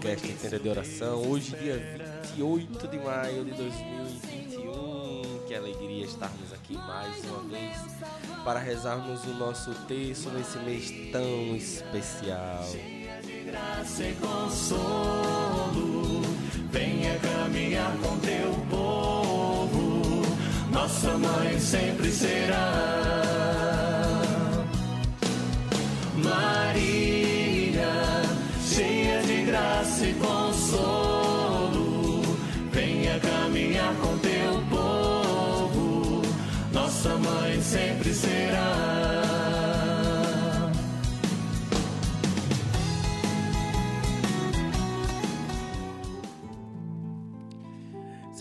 podcast Entenda de Oração. Hoje, dia 28 de maio de 2021. Que alegria estarmos aqui mais uma vez para rezarmos o nosso texto nesse mês tão especial. graça e consolo. Venha caminhar com teu povo, nossa mãe sempre será. Maria, cheia de graça e consolo, venha caminhar com teu povo, nossa mãe sempre será.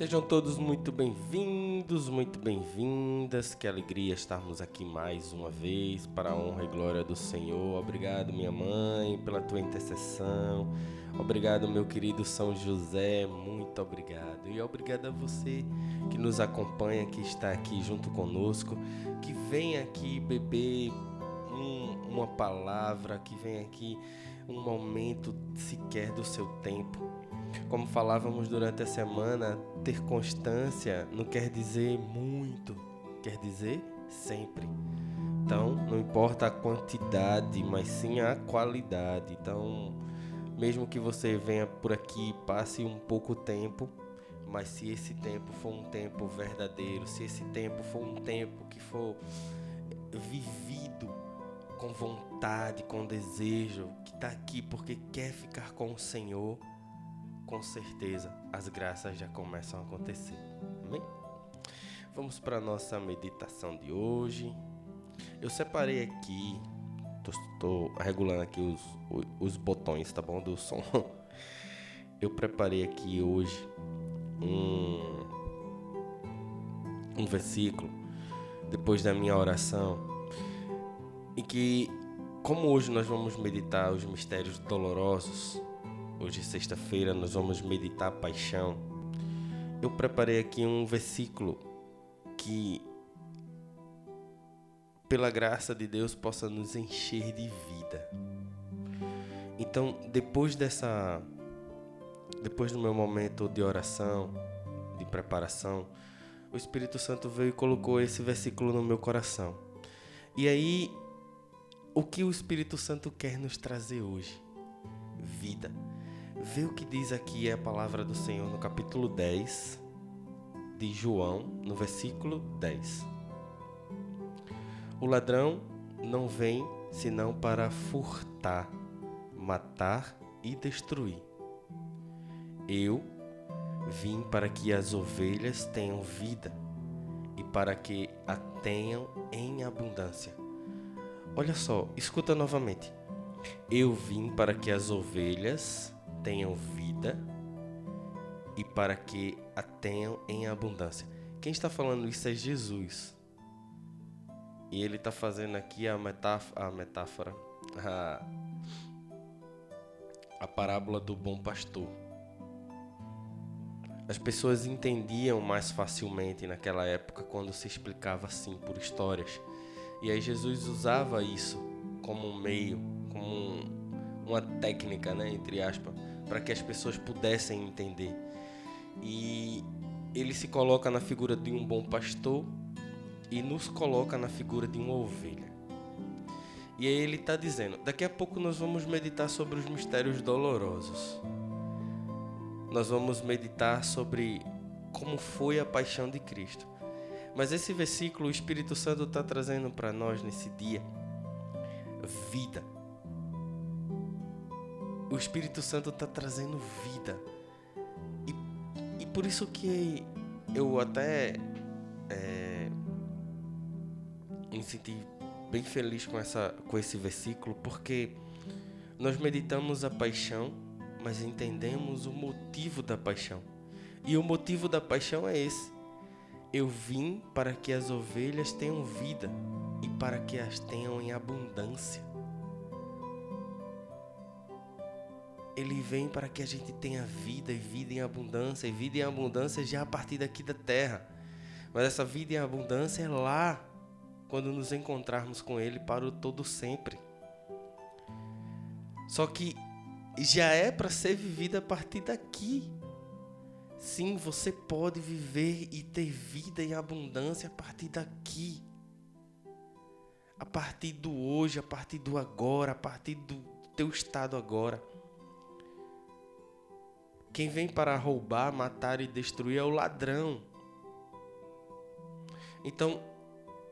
Sejam todos muito bem-vindos, muito bem-vindas. Que alegria estarmos aqui mais uma vez para a honra e glória do Senhor. Obrigado, minha mãe, pela tua intercessão. Obrigado, meu querido São José. Muito obrigado. E obrigado a você que nos acompanha, que está aqui junto conosco, que vem aqui beber um- uma palavra, que vem aqui um momento sequer do seu tempo. Como falávamos durante a semana, ter constância não quer dizer muito, quer dizer sempre. Então, não importa a quantidade, mas sim a qualidade. Então, mesmo que você venha por aqui passe um pouco tempo, mas se esse tempo for um tempo verdadeiro, se esse tempo for um tempo que for vivido com vontade, com desejo, que está aqui porque quer ficar com o Senhor, com certeza as graças já começam a acontecer. Amém? Vamos para a nossa meditação de hoje. Eu separei aqui, estou regulando aqui os, os botões, tá bom? Do som. Eu preparei aqui hoje um, um versículo, depois da minha oração, em que, como hoje nós vamos meditar os mistérios dolorosos, Hoje, sexta-feira, nós vamos meditar paixão. Eu preparei aqui um versículo que, pela graça de Deus, possa nos encher de vida. Então, depois dessa. Depois do meu momento de oração, de preparação, o Espírito Santo veio e colocou esse versículo no meu coração. E aí, o que o Espírito Santo quer nos trazer hoje? Vida. Vê o que diz aqui a palavra do Senhor no capítulo 10 de João, no versículo 10. O ladrão não vem senão para furtar, matar e destruir. Eu vim para que as ovelhas tenham vida e para que a tenham em abundância. Olha só, escuta novamente. Eu vim para que as ovelhas tenham vida e para que a tenham em abundância. Quem está falando isso é Jesus. E ele está fazendo aqui a metáfora, a, metáfora a, a parábola do bom pastor. As pessoas entendiam mais facilmente naquela época quando se explicava assim por histórias. E aí Jesus usava isso como um meio, como um, uma técnica, né, entre aspas, para que as pessoas pudessem entender. E ele se coloca na figura de um bom pastor e nos coloca na figura de uma ovelha. E aí ele está dizendo: daqui a pouco nós vamos meditar sobre os mistérios dolorosos. Nós vamos meditar sobre como foi a paixão de Cristo. Mas esse versículo o Espírito Santo está trazendo para nós nesse dia vida. O Espírito Santo está trazendo vida. E, e por isso que eu até é, me senti bem feliz com, essa, com esse versículo, porque nós meditamos a paixão, mas entendemos o motivo da paixão. E o motivo da paixão é esse: eu vim para que as ovelhas tenham vida e para que as tenham em abundância. Ele vem para que a gente tenha vida e vida em abundância, e vida em abundância já a partir daqui da terra. Mas essa vida em abundância é lá, quando nos encontrarmos com Ele para o todo sempre. Só que já é para ser vivida a partir daqui. Sim, você pode viver e ter vida em abundância a partir daqui. A partir do hoje, a partir do agora, a partir do teu estado agora. Quem vem para roubar, matar e destruir é o ladrão. Então,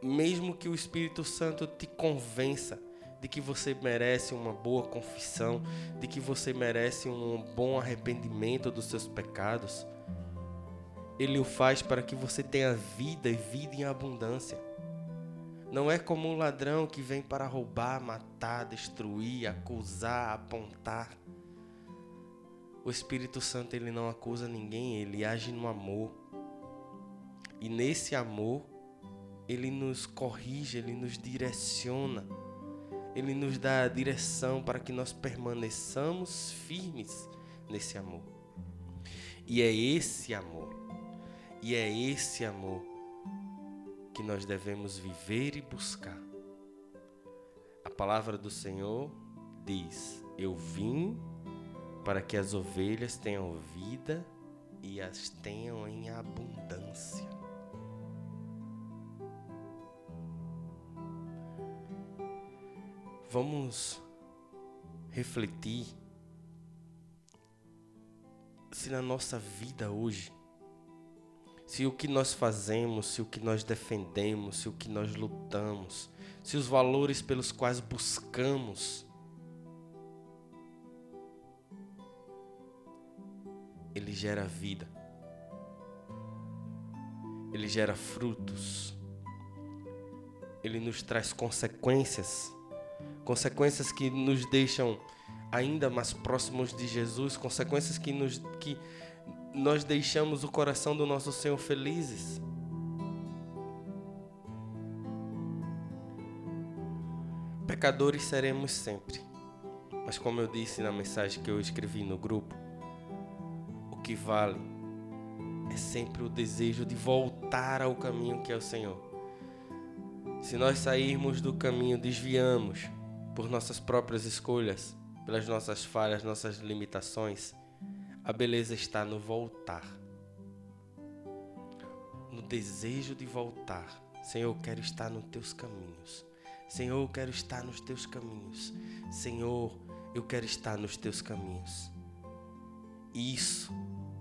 mesmo que o Espírito Santo te convença de que você merece uma boa confissão, de que você merece um bom arrependimento dos seus pecados, ele o faz para que você tenha vida e vida em abundância. Não é como um ladrão que vem para roubar, matar, destruir, acusar, apontar. O Espírito Santo ele não acusa ninguém, ele age no amor. E nesse amor, ele nos corrige, ele nos direciona. Ele nos dá a direção para que nós permaneçamos firmes nesse amor. E é esse amor, e é esse amor que nós devemos viver e buscar. A palavra do Senhor diz: Eu vim para que as ovelhas tenham vida e as tenham em abundância. Vamos refletir se na nossa vida hoje, se o que nós fazemos, se o que nós defendemos, se o que nós lutamos, se os valores pelos quais buscamos ele gera vida. Ele gera frutos. Ele nos traz consequências, consequências que nos deixam ainda mais próximos de Jesus, consequências que nos que nós deixamos o coração do nosso Senhor felizes. Pecadores seremos sempre. Mas como eu disse na mensagem que eu escrevi no grupo, que vale é sempre o desejo de voltar ao caminho que é o Senhor. Se nós sairmos do caminho, desviamos por nossas próprias escolhas, pelas nossas falhas, nossas limitações, a beleza está no voltar. No desejo de voltar. Senhor, eu quero estar nos teus caminhos. Senhor, eu quero estar nos teus caminhos. Senhor, eu quero estar nos teus caminhos. Isso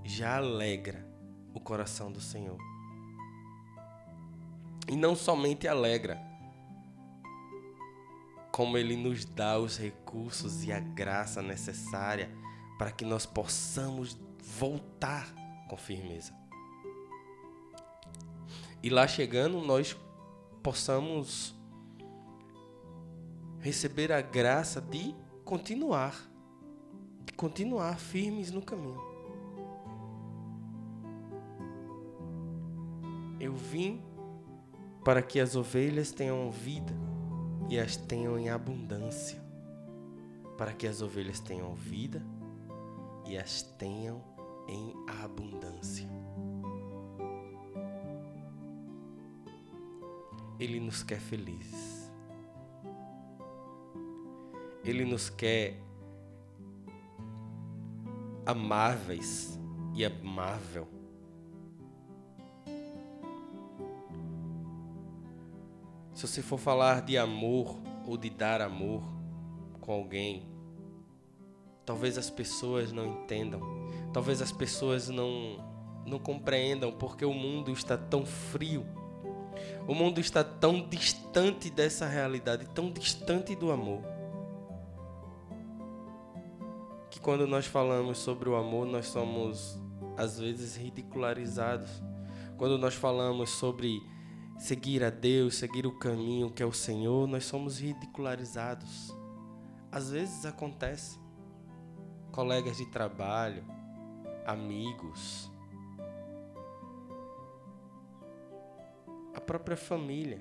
já alegra o coração do Senhor. E não somente alegra, como Ele nos dá os recursos e a graça necessária para que nós possamos voltar com firmeza. E lá chegando, nós possamos receber a graça de continuar, continuar firmes no caminho. Eu vim para que as ovelhas tenham vida e as tenham em abundância. Para que as ovelhas tenham vida e as tenham em abundância. Ele nos quer felizes. Ele nos quer amáveis e amável. Se você for falar de amor ou de dar amor com alguém, talvez as pessoas não entendam, talvez as pessoas não não compreendam porque o mundo está tão frio. O mundo está tão distante dessa realidade, tão distante do amor. Quando nós falamos sobre o amor, nós somos às vezes ridicularizados Quando nós falamos sobre seguir a Deus, seguir o caminho que é o Senhor, nós somos ridicularizados. Às vezes acontece. Colegas de trabalho, amigos, a própria família.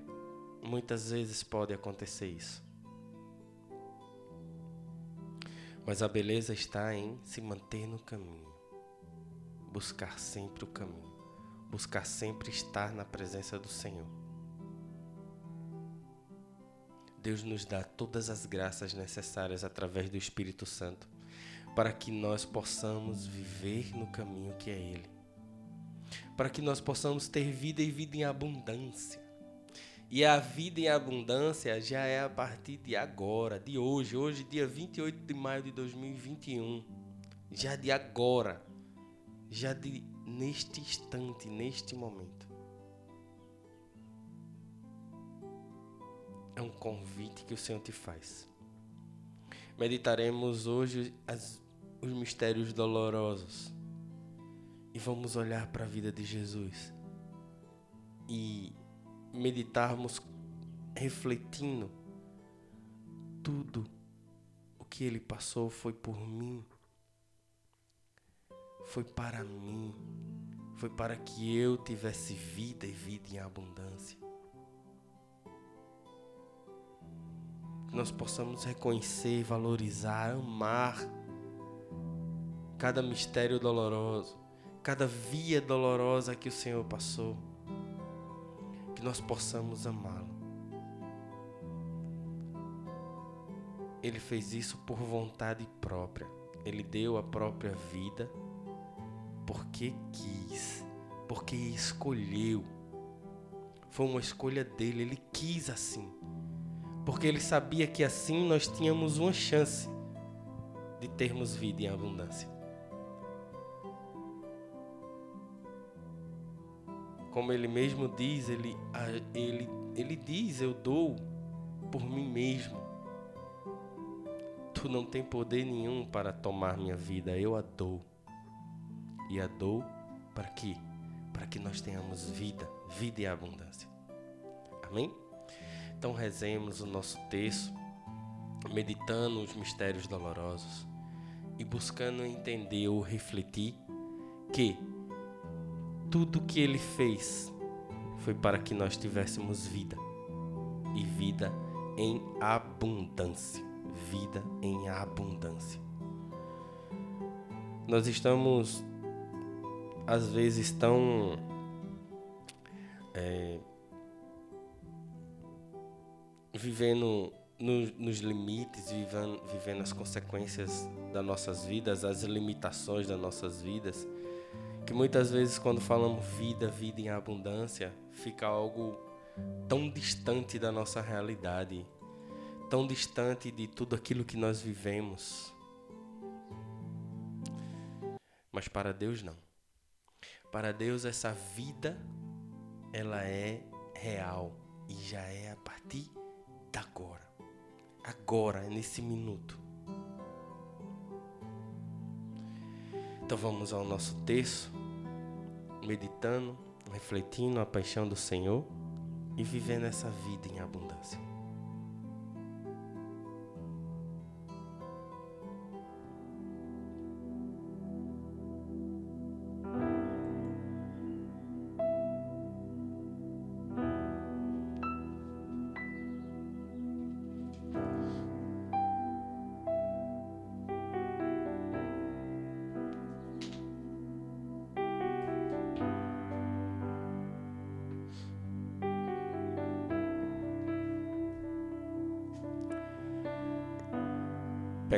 Muitas vezes pode acontecer isso. Mas a beleza está em se manter no caminho, buscar sempre o caminho, buscar sempre estar na presença do Senhor. Deus nos dá todas as graças necessárias através do Espírito Santo para que nós possamos viver no caminho que é Ele, para que nós possamos ter vida e vida em abundância. E a vida em abundância já é a partir de agora, de hoje, hoje, dia 28 de maio de 2021. Já de agora, já de neste instante, neste momento. É um convite que o Senhor te faz. Meditaremos hoje as, os mistérios dolorosos e vamos olhar para a vida de Jesus e meditarmos refletindo tudo o que ele passou foi por mim. Foi para mim. Foi para que eu tivesse vida e vida em abundância. Que nós possamos reconhecer, valorizar, amar cada mistério doloroso, cada via dolorosa que o Senhor passou nós possamos amá-lo. Ele fez isso por vontade própria. Ele deu a própria vida porque quis, porque escolheu. Foi uma escolha dele, ele quis assim. Porque ele sabia que assim nós tínhamos uma chance de termos vida em abundância. Como ele mesmo diz, ele, ele, ele diz: Eu dou por mim mesmo. Tu não tem poder nenhum para tomar minha vida, eu a dou. E a dou para quê? Para que nós tenhamos vida, vida e abundância. Amém? Então rezemos o nosso texto, meditando os mistérios dolorosos e buscando entender ou refletir que tudo que ele fez foi para que nós tivéssemos vida e vida em abundância. Vida em abundância. Nós estamos, às vezes, tão. É, vivendo no, nos limites, vivendo, vivendo as consequências das nossas vidas, as limitações das nossas vidas que muitas vezes quando falamos vida, vida em abundância, fica algo tão distante da nossa realidade, tão distante de tudo aquilo que nós vivemos. Mas para Deus não. Para Deus essa vida ela é real e já é a partir de agora. Agora, nesse minuto. Então vamos ao nosso texto, meditando, refletindo a paixão do Senhor e vivendo essa vida em abundância.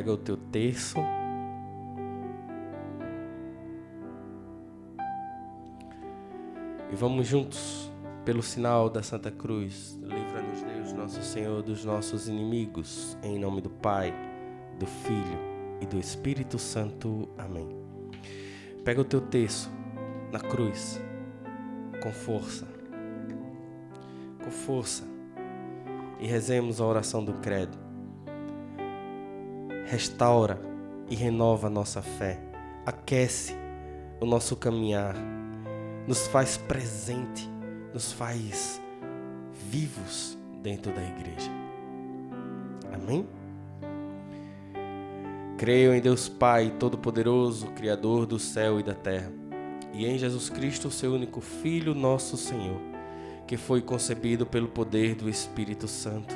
Pega o teu terço. E vamos juntos, pelo sinal da Santa Cruz, livra-nos Deus, nosso Senhor, dos nossos inimigos, em nome do Pai, do Filho e do Espírito Santo. Amém. Pega o teu terço na cruz, com força, com força, e rezemos a oração do Credo restaura e renova a nossa fé, aquece o nosso caminhar, nos faz presente, nos faz vivos dentro da igreja. Amém? Creio em Deus Pai Todo-Poderoso, Criador do céu e da terra, e em Jesus Cristo, seu único Filho, nosso Senhor, que foi concebido pelo poder do Espírito Santo,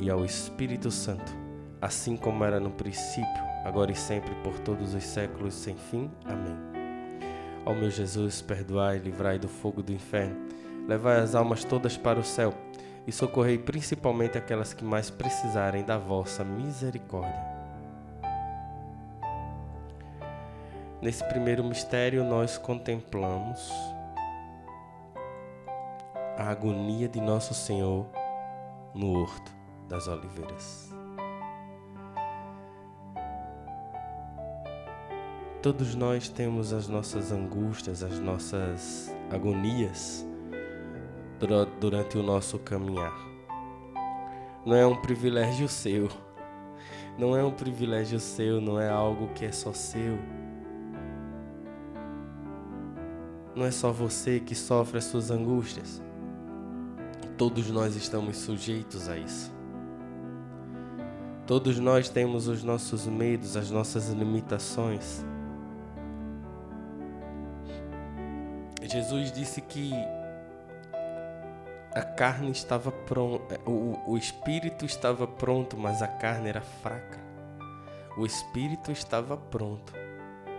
e ao Espírito Santo, assim como era no princípio, agora e sempre, por todos os séculos sem fim. Amém. Ó meu Jesus, perdoai, livrai do fogo do inferno, levai as almas todas para o céu e socorrei principalmente aquelas que mais precisarem da vossa misericórdia. Nesse primeiro mistério, nós contemplamos a agonia de Nosso Senhor no horto das oliveiras. Todos nós temos as nossas angústias, as nossas agonias durante o nosso caminhar. Não é um privilégio seu, não é um privilégio seu, não é algo que é só seu. Não é só você que sofre as suas angústias. Todos nós estamos sujeitos a isso. Todos nós temos os nossos medos, as nossas limitações. Jesus disse que a carne estava pronta, o, o espírito estava pronto, mas a carne era fraca. O espírito estava pronto,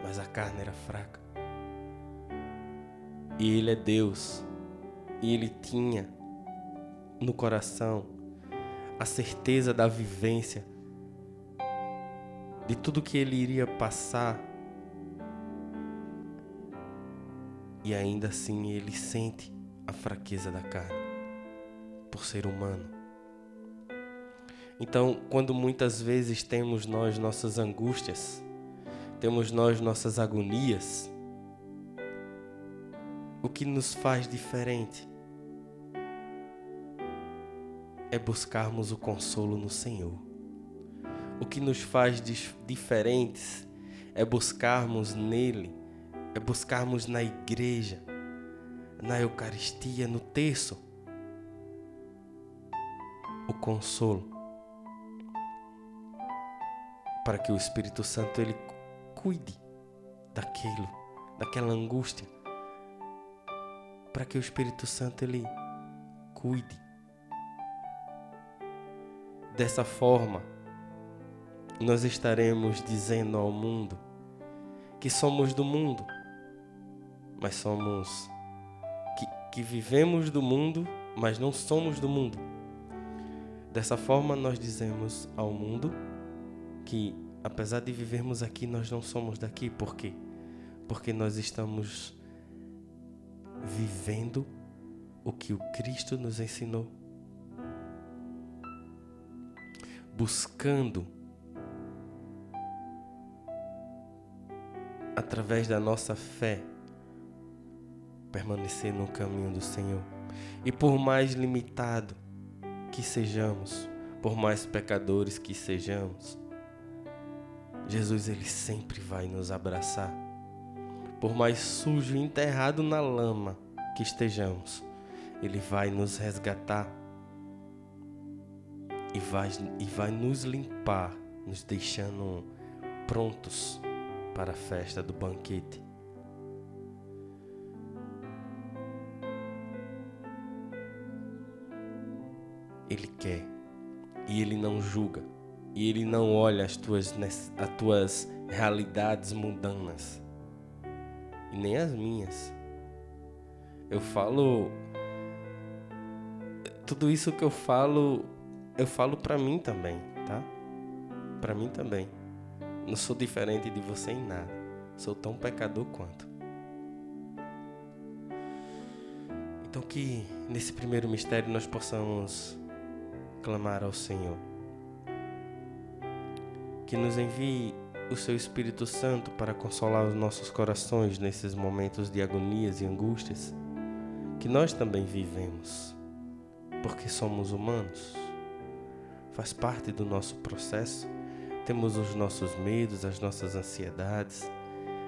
mas a carne era fraca. E ele é Deus, e ele tinha no coração a certeza da vivência de tudo que ele iria passar. E ainda assim ele sente a fraqueza da carne, por ser humano. Então, quando muitas vezes temos nós nossas angústias, temos nós nossas agonias, o que nos faz diferente é buscarmos o consolo no Senhor. O que nos faz diferentes é buscarmos nele, é buscarmos na igreja, na Eucaristia, no terço, o consolo. Para que o Espírito Santo ele cuide daquilo, daquela angústia. Para que o Espírito Santo ele cuide. Dessa forma, nós estaremos dizendo ao mundo que somos do mundo, mas somos que, que vivemos do mundo, mas não somos do mundo. Dessa forma, nós dizemos ao mundo que, apesar de vivermos aqui, nós não somos daqui. Por quê? Porque nós estamos vivendo o que o Cristo nos ensinou. Buscando através da nossa fé permanecer no caminho do Senhor. E por mais limitado que sejamos, por mais pecadores que sejamos, Jesus ele sempre vai nos abraçar. Por mais sujo e enterrado na lama que estejamos, ele vai nos resgatar e vai, e vai nos limpar, nos deixando prontos para a festa do banquete. Ele quer e ele não julga e ele não olha as tuas, as tuas realidades mundanas e nem as minhas. Eu falo tudo isso que eu falo, eu falo para mim também, tá? Para mim também. Não sou diferente de você em nada. Sou tão pecador quanto. Então que nesse primeiro mistério nós possamos clamar ao Senhor. Que nos envie o seu Espírito Santo para consolar os nossos corações nesses momentos de agonias e angústias que nós também vivemos, porque somos humanos. Faz parte do nosso processo. Temos os nossos medos, as nossas ansiedades,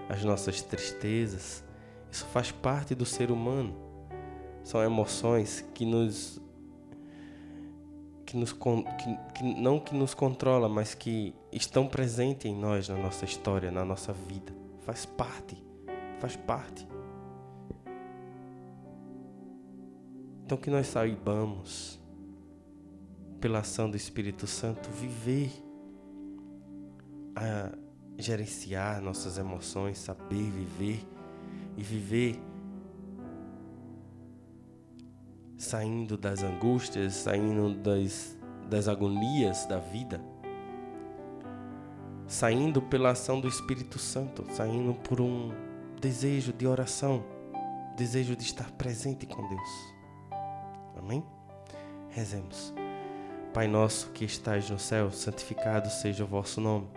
as nossas tristezas. Isso faz parte do ser humano. São emoções que nos que, nos, que, que não que nos controla, mas que estão presentes em nós, na nossa história, na nossa vida. Faz parte, faz parte. Então que nós saibamos, pela ação do Espírito Santo, viver, a gerenciar nossas emoções, saber viver e viver saindo das angústias, saindo das, das agonias da vida, saindo pela ação do Espírito Santo, saindo por um desejo de oração, desejo de estar presente com Deus. Amém? Rezemos. Pai nosso que estais no céu, santificado seja o vosso nome.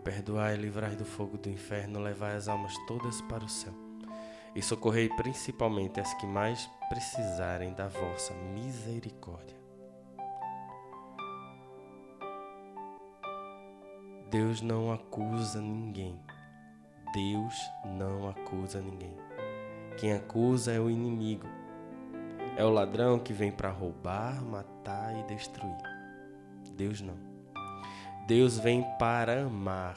perdoai e livrai do fogo do inferno, levai as almas todas para o céu e socorrei principalmente as que mais precisarem da vossa misericórdia. Deus não acusa ninguém. Deus não acusa ninguém. Quem acusa é o inimigo. É o ladrão que vem para roubar, matar e destruir. Deus não. Deus vem para amar.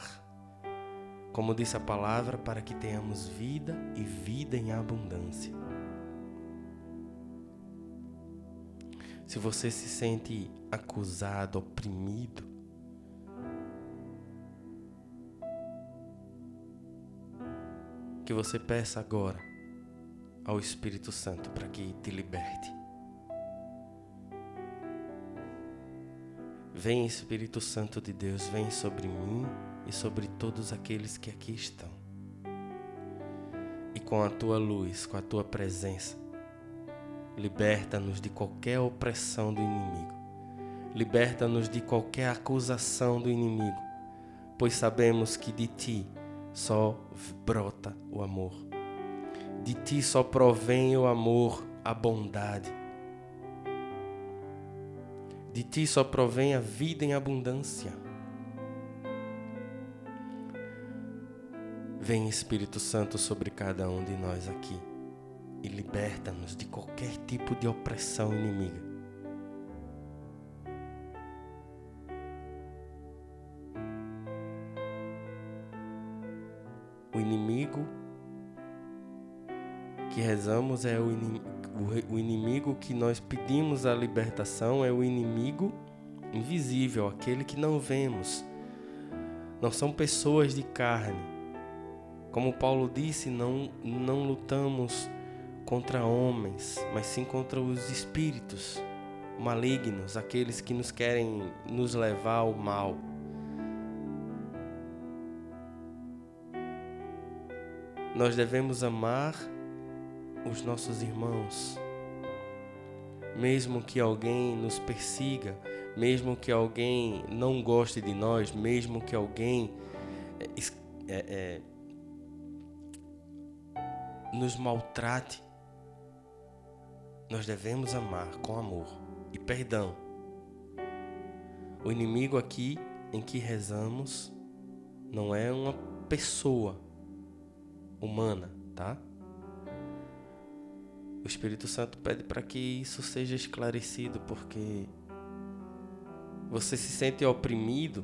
Como disse a palavra, para que tenhamos vida e vida em abundância. Se você se sente acusado, oprimido, que você peça agora ao Espírito Santo para que te liberte. Vem Espírito Santo de Deus, vem sobre mim e sobre todos aqueles que aqui estão. E com a tua luz, com a tua presença, liberta-nos de qualquer opressão do inimigo. Liberta-nos de qualquer acusação do inimigo, pois sabemos que de ti só brota o amor. De ti só provém o amor, a bondade. De ti só provém a vida em abundância. Vem Espírito Santo sobre cada um de nós aqui e liberta-nos de qualquer tipo de opressão inimiga. O inimigo que rezamos é o inimigo, o inimigo que nós pedimos a libertação é o inimigo invisível, aquele que não vemos. Não são pessoas de carne. Como Paulo disse, não, não lutamos contra homens, mas sim contra os espíritos malignos, aqueles que nos querem nos levar ao mal. Nós devemos amar os nossos irmãos, mesmo que alguém nos persiga, mesmo que alguém não goste de nós, mesmo que alguém é, é, nos maltrate, nós devemos amar com amor e perdão. O inimigo aqui em que rezamos não é uma pessoa, humana, tá? O Espírito Santo pede para que isso seja esclarecido, porque você se sente oprimido.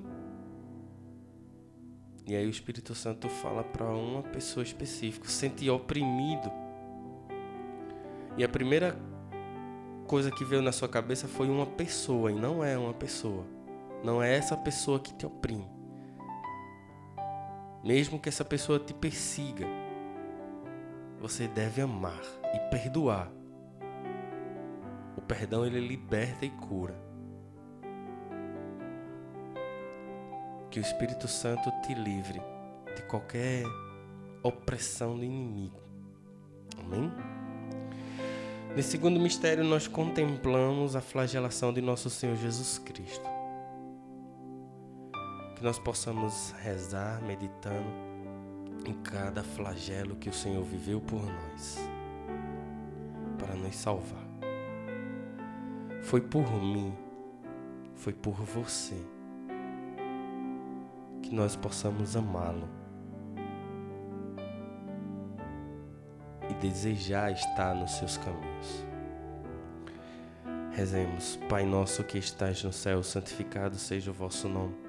E aí o Espírito Santo fala para uma pessoa específica, se sente oprimido. E a primeira coisa que veio na sua cabeça foi uma pessoa, e não é uma pessoa. Não é essa pessoa que te oprime. Mesmo que essa pessoa te persiga, você deve amar e perdoar. O perdão ele liberta e cura. Que o Espírito Santo te livre de qualquer opressão do inimigo. Amém? Nesse segundo mistério, nós contemplamos a flagelação de nosso Senhor Jesus Cristo. Que nós possamos rezar meditando em cada flagelo que o Senhor viveu por nós, para nos salvar. Foi por mim, foi por você, que nós possamos amá-lo e desejar estar nos seus caminhos. Rezemos, Pai nosso que estás no céu, santificado seja o vosso nome.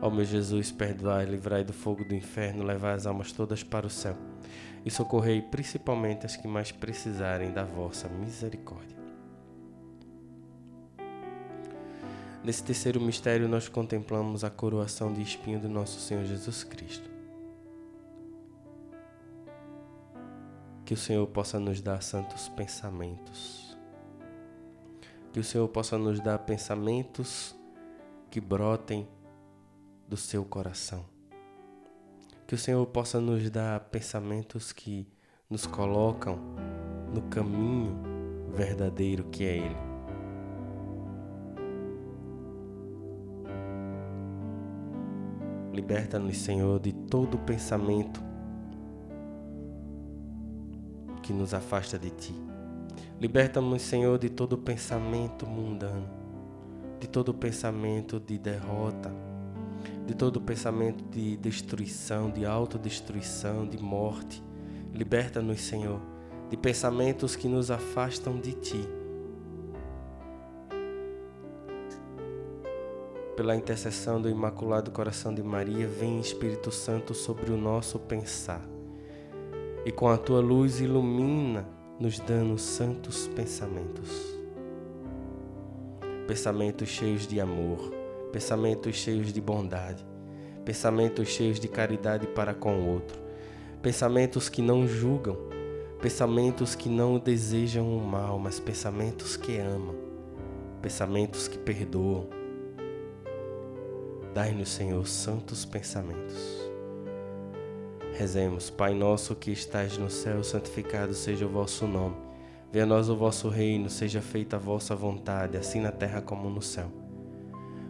Ó meu Jesus, perdoai, livrai do fogo do inferno, levai as almas todas para o céu e socorrei principalmente as que mais precisarem da vossa misericórdia. Nesse terceiro mistério, nós contemplamos a coroação de espinho do nosso Senhor Jesus Cristo. Que o Senhor possa nos dar santos pensamentos. Que o Senhor possa nos dar pensamentos que brotem do seu coração. Que o Senhor possa nos dar pensamentos que nos colocam no caminho verdadeiro que é Ele. Liberta-nos, Senhor, de todo pensamento que nos afasta de Ti. Liberta-nos, Senhor, de todo pensamento mundano, de todo pensamento de derrota de todo pensamento de destruição, de autodestruição, de morte. Liberta-nos, Senhor, de pensamentos que nos afastam de Ti. Pela intercessão do Imaculado Coração de Maria, vem Espírito Santo sobre o nosso pensar. E com a tua luz ilumina, nos dando santos pensamentos. Pensamentos cheios de amor pensamentos cheios de bondade, pensamentos cheios de caridade para com o outro, pensamentos que não julgam, pensamentos que não desejam o mal, mas pensamentos que amam, pensamentos que perdoam. Dai-nos, Senhor, santos pensamentos. Rezemos, Pai nosso que estás no céu, santificado seja o vosso nome. Venha a nós o vosso reino, seja feita a vossa vontade, assim na terra como no céu.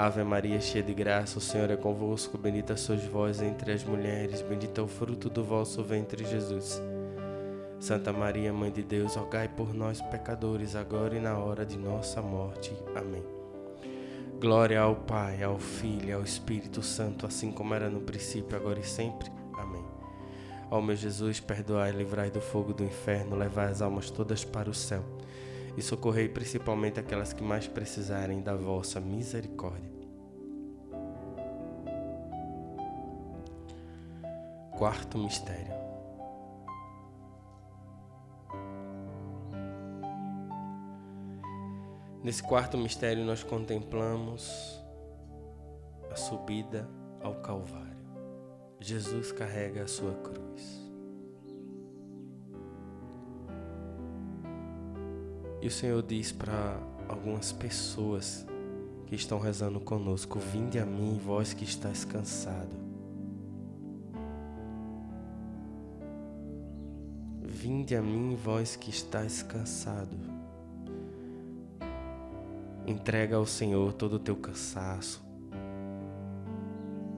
Ave Maria, cheia de graça, o Senhor é convosco, bendita sois vós entre as mulheres, bendito é o fruto do vosso ventre, Jesus. Santa Maria, Mãe de Deus, rogai por nós, pecadores, agora e na hora de nossa morte. Amém. Glória ao Pai, ao Filho e ao Espírito Santo, assim como era no princípio, agora e sempre. Amém. Ó meu Jesus, perdoai, livrai do fogo do inferno, levai as almas todas para o céu e socorrei principalmente aquelas que mais precisarem da vossa misericórdia. Quarto mistério. Nesse quarto mistério, nós contemplamos a subida ao Calvário. Jesus carrega a sua cruz. E o Senhor diz para algumas pessoas que estão rezando conosco: Vinde a mim, vós que estáis cansado. Vinde a mim, vós que estáis cansado Entrega ao Senhor todo o teu cansaço.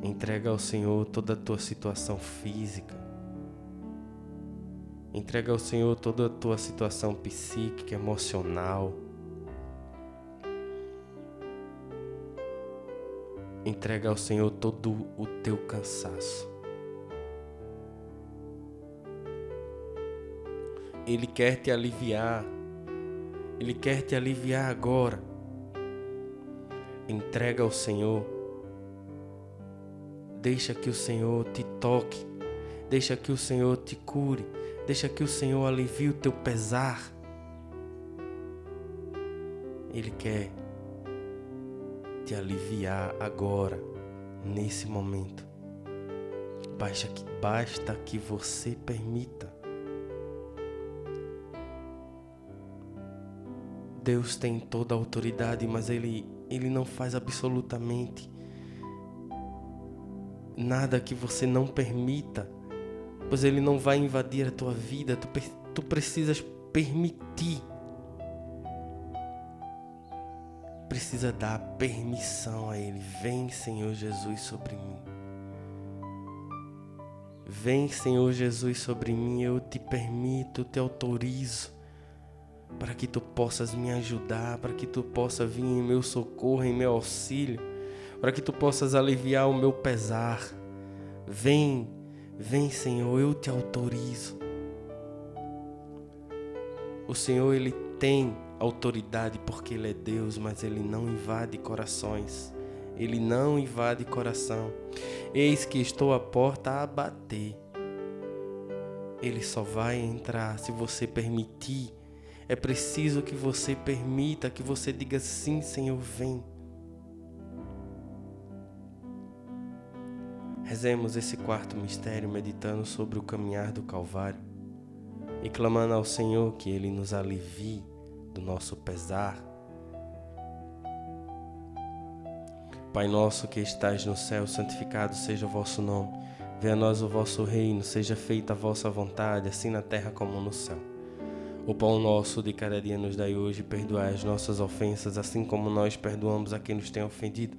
Entrega ao Senhor toda a tua situação física. Entrega ao Senhor toda a tua situação psíquica, emocional. Entrega ao Senhor todo o teu cansaço. Ele quer te aliviar. Ele quer te aliviar agora entrega ao Senhor. Deixa que o Senhor te toque. Deixa que o Senhor te cure. Deixa que o Senhor alivie o teu pesar. Ele quer te aliviar agora, nesse momento. Basta que, basta que você permita. Deus tem toda a autoridade, mas Ele ele não faz absolutamente nada que você não permita, pois Ele não vai invadir a tua vida, tu, tu precisas permitir. Precisa dar permissão a Ele. Vem, Senhor Jesus, sobre mim. Vem, Senhor Jesus, sobre mim. Eu te permito, te autorizo para que tu possas me ajudar, para que tu possas vir em meu socorro, em meu auxílio, para que tu possas aliviar o meu pesar. Vem, vem, Senhor, eu te autorizo. O Senhor ele tem autoridade porque ele é Deus, mas ele não invade corações. Ele não invade coração. Eis que estou à porta a bater. Ele só vai entrar se você permitir. É preciso que você permita, que você diga sim, Senhor, vem. Rezemos esse quarto mistério meditando sobre o caminhar do Calvário e clamando ao Senhor que Ele nos alivie do nosso pesar. Pai nosso que estais no céu, santificado seja o vosso nome. Venha a nós o vosso reino, seja feita a vossa vontade, assim na terra como no céu. O pão nosso de cada dia nos dai hoje, perdoai as nossas ofensas, assim como nós perdoamos a quem nos tem ofendido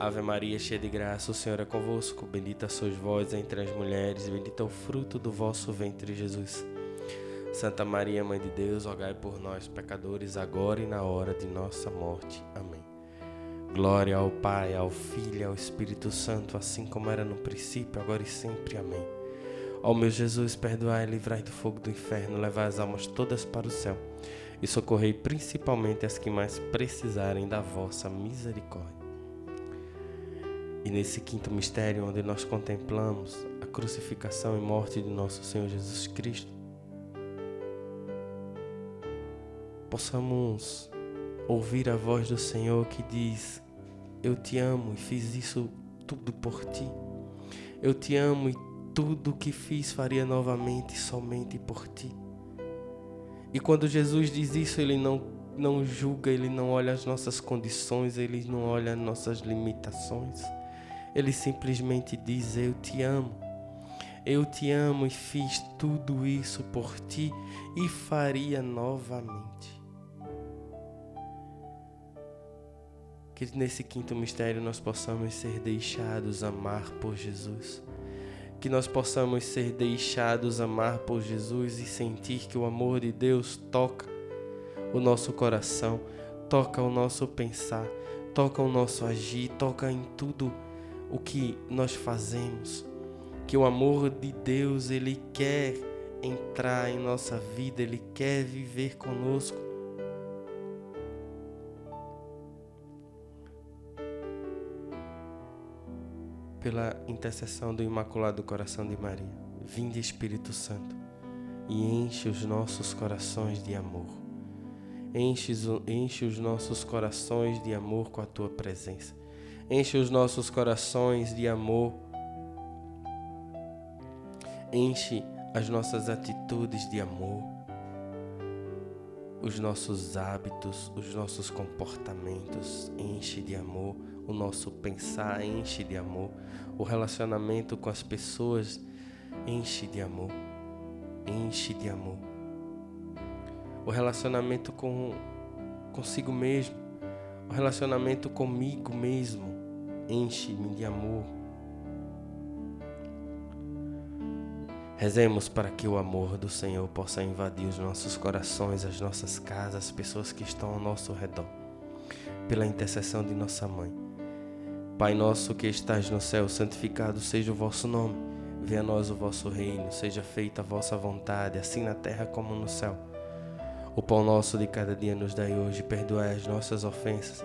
Ave Maria, cheia de graça, o Senhor é convosco. Bendita sois vós entre as mulheres, bendito é o fruto do vosso ventre, Jesus. Santa Maria, Mãe de Deus, rogai por nós, pecadores, agora e na hora de nossa morte. Amém. Glória ao Pai, ao Filho e ao Espírito Santo, assim como era no princípio, agora e sempre. Amém. Ó meu Jesus, perdoai livrai do fogo do inferno, levai as almas todas para o céu e socorrei principalmente as que mais precisarem da vossa misericórdia. E nesse quinto mistério, onde nós contemplamos a crucificação e morte de nosso Senhor Jesus Cristo, possamos ouvir a voz do Senhor que diz: Eu te amo e fiz isso tudo por ti. Eu te amo e tudo o que fiz faria novamente somente por ti. E quando Jesus diz isso, ele não, não julga, ele não olha as nossas condições, ele não olha as nossas limitações. Ele simplesmente diz: Eu te amo. Eu te amo e fiz tudo isso por ti e faria novamente. Que nesse quinto mistério nós possamos ser deixados amar por Jesus. Que nós possamos ser deixados amar por Jesus e sentir que o amor de Deus toca o nosso coração, toca o nosso pensar, toca o nosso agir, toca em tudo o que nós fazemos, que o amor de Deus ele quer entrar em nossa vida, ele quer viver conosco. Pela intercessão do Imaculado Coração de Maria, vinde Espírito Santo e enche os nossos corações de amor. Enche, enche os nossos corações de amor com a tua presença. Enche os nossos corações de amor. Enche as nossas atitudes de amor, os nossos hábitos, os nossos comportamentos. Enche de amor o nosso pensar, enche de amor. O relacionamento com as pessoas enche de amor. Enche de amor o relacionamento com consigo mesmo, o relacionamento comigo mesmo. Enche-me de amor. Rezemos para que o amor do Senhor possa invadir os nossos corações, as nossas casas, as pessoas que estão ao nosso redor, pela intercessão de nossa mãe. Pai nosso que estás no céu, santificado seja o vosso nome. Venha a nós o vosso reino, seja feita a vossa vontade, assim na terra como no céu. O pão nosso de cada dia nos dai hoje, perdoai as nossas ofensas,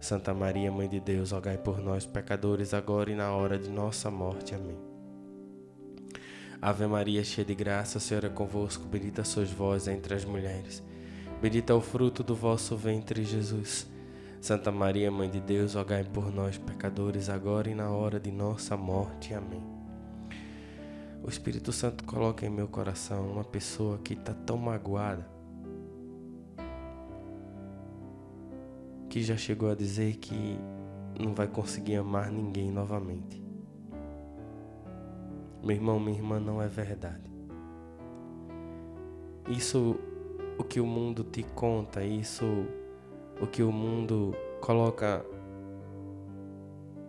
Santa Maria, Mãe de Deus, rogai por nós, pecadores, agora e na hora de nossa morte. Amém. Ave Maria, cheia de graça, o Senhor é convosco, bendita sois vós entre as mulheres. Bendito é o fruto do vosso ventre, Jesus. Santa Maria, Mãe de Deus, rogai por nós, pecadores, agora e na hora de nossa morte. Amém. O Espírito Santo coloca em meu coração uma pessoa que está tão magoada que já chegou a dizer que não vai conseguir amar ninguém novamente. Meu irmão, minha irmã, não é verdade. Isso o que o mundo te conta, isso o que o mundo coloca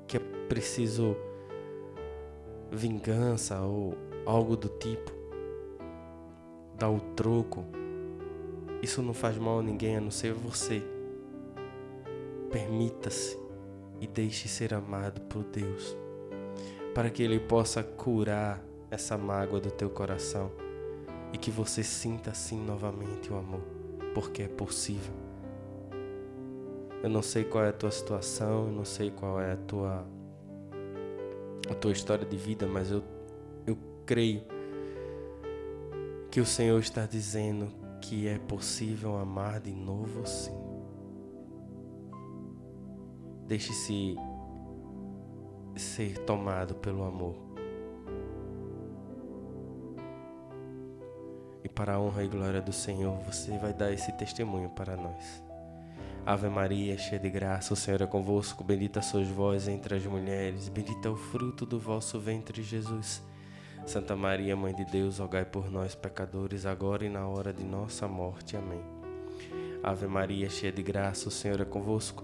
que é preciso vingança ou algo do tipo, dar o troco, isso não faz mal a ninguém a não ser você. Permita-se e deixe ser amado por Deus, para que Ele possa curar essa mágoa do teu coração e que você sinta assim novamente o amor, porque é possível. Eu não sei qual é a tua situação, eu não sei qual é a tua a tua história de vida, mas eu, eu creio que o Senhor está dizendo que é possível amar de novo sim. Deixe-se ser tomado pelo amor. E para a honra e glória do Senhor, você vai dar esse testemunho para nós. Ave Maria, cheia de graça, o Senhor é convosco. Bendita sois vós entre as mulheres, bendito é o fruto do vosso ventre, Jesus. Santa Maria, Mãe de Deus, rogai por nós, pecadores, agora e na hora de nossa morte. Amém. Ave Maria, cheia de graça, o Senhor é convosco.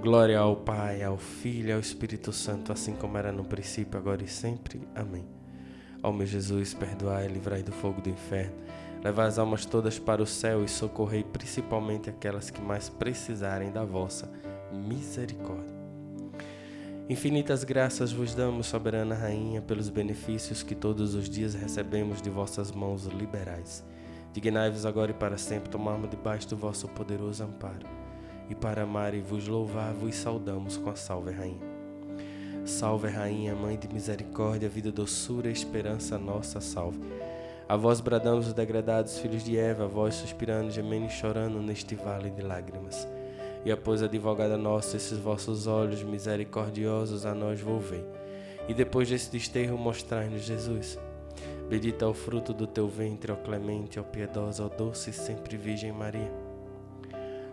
Glória ao Pai, ao Filho e ao Espírito Santo, assim como era no princípio, agora e sempre. Amém. Ó meu Jesus, perdoai livrai do fogo do inferno. Levai as almas todas para o céu e socorrei principalmente aquelas que mais precisarem da vossa misericórdia. Infinitas graças vos damos, soberana Rainha, pelos benefícios que todos os dias recebemos de vossas mãos liberais. Dignai-vos agora e para sempre tomarmos debaixo do vosso poderoso amparo. E para amar e vos louvar, vos saudamos com a salve, Rainha. Salve, Rainha, Mãe de misericórdia, vida, doçura, esperança nossa, salve. A vós bradamos os degradados filhos de Eva, a vós suspirando, gemendo e chorando neste vale de lágrimas e após advogada nossa, esses vossos olhos misericordiosos a nós volvei. E depois desse desterro, mostrai-nos Jesus. Bendita é o fruto do teu ventre, ó clemente, ó piedosa, ó doce e sempre Virgem Maria.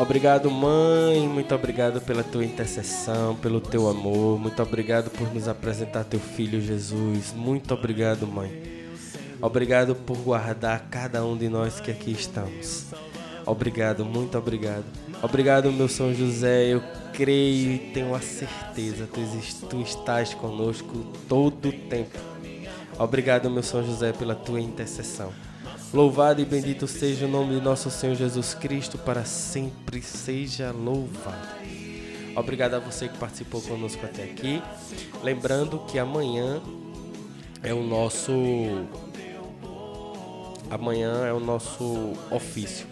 Obrigado, mãe. Muito obrigado pela tua intercessão, pelo teu amor. Muito obrigado por nos apresentar teu filho Jesus. Muito obrigado, mãe. Obrigado por guardar cada um de nós que aqui estamos. Obrigado, muito obrigado. Obrigado, meu São José. Eu creio e tenho a certeza, tu, tu estás conosco todo o tempo. Obrigado, meu São José, pela tua intercessão. Louvado e bendito seja o nome de nosso Senhor Jesus Cristo, para sempre seja louvado. Obrigado a você que participou conosco até aqui. Lembrando que amanhã é o nosso amanhã é o nosso ofício.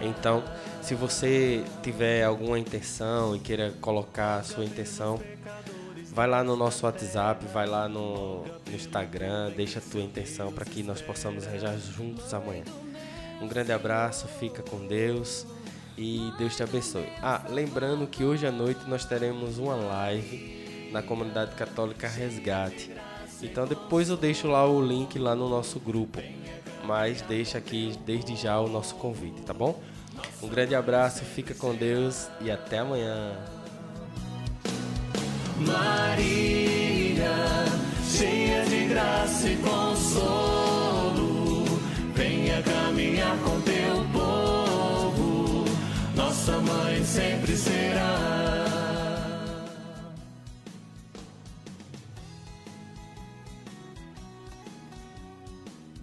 Então, se você tiver alguma intenção e queira colocar a sua intenção, vai lá no nosso WhatsApp, vai lá no, no Instagram, deixa a tua intenção para que nós possamos rejar juntos amanhã. Um grande abraço, fica com Deus e Deus te abençoe. Ah, lembrando que hoje à noite nós teremos uma live na comunidade católica Resgate. Então depois eu deixo lá o link lá no nosso grupo mas deixa aqui desde já o nosso convite, tá bom? Um grande abraço, fica com Deus e até amanhã. Maria, cheia de graça e consolo, venha caminhar com teu povo. Nossa mãe sempre será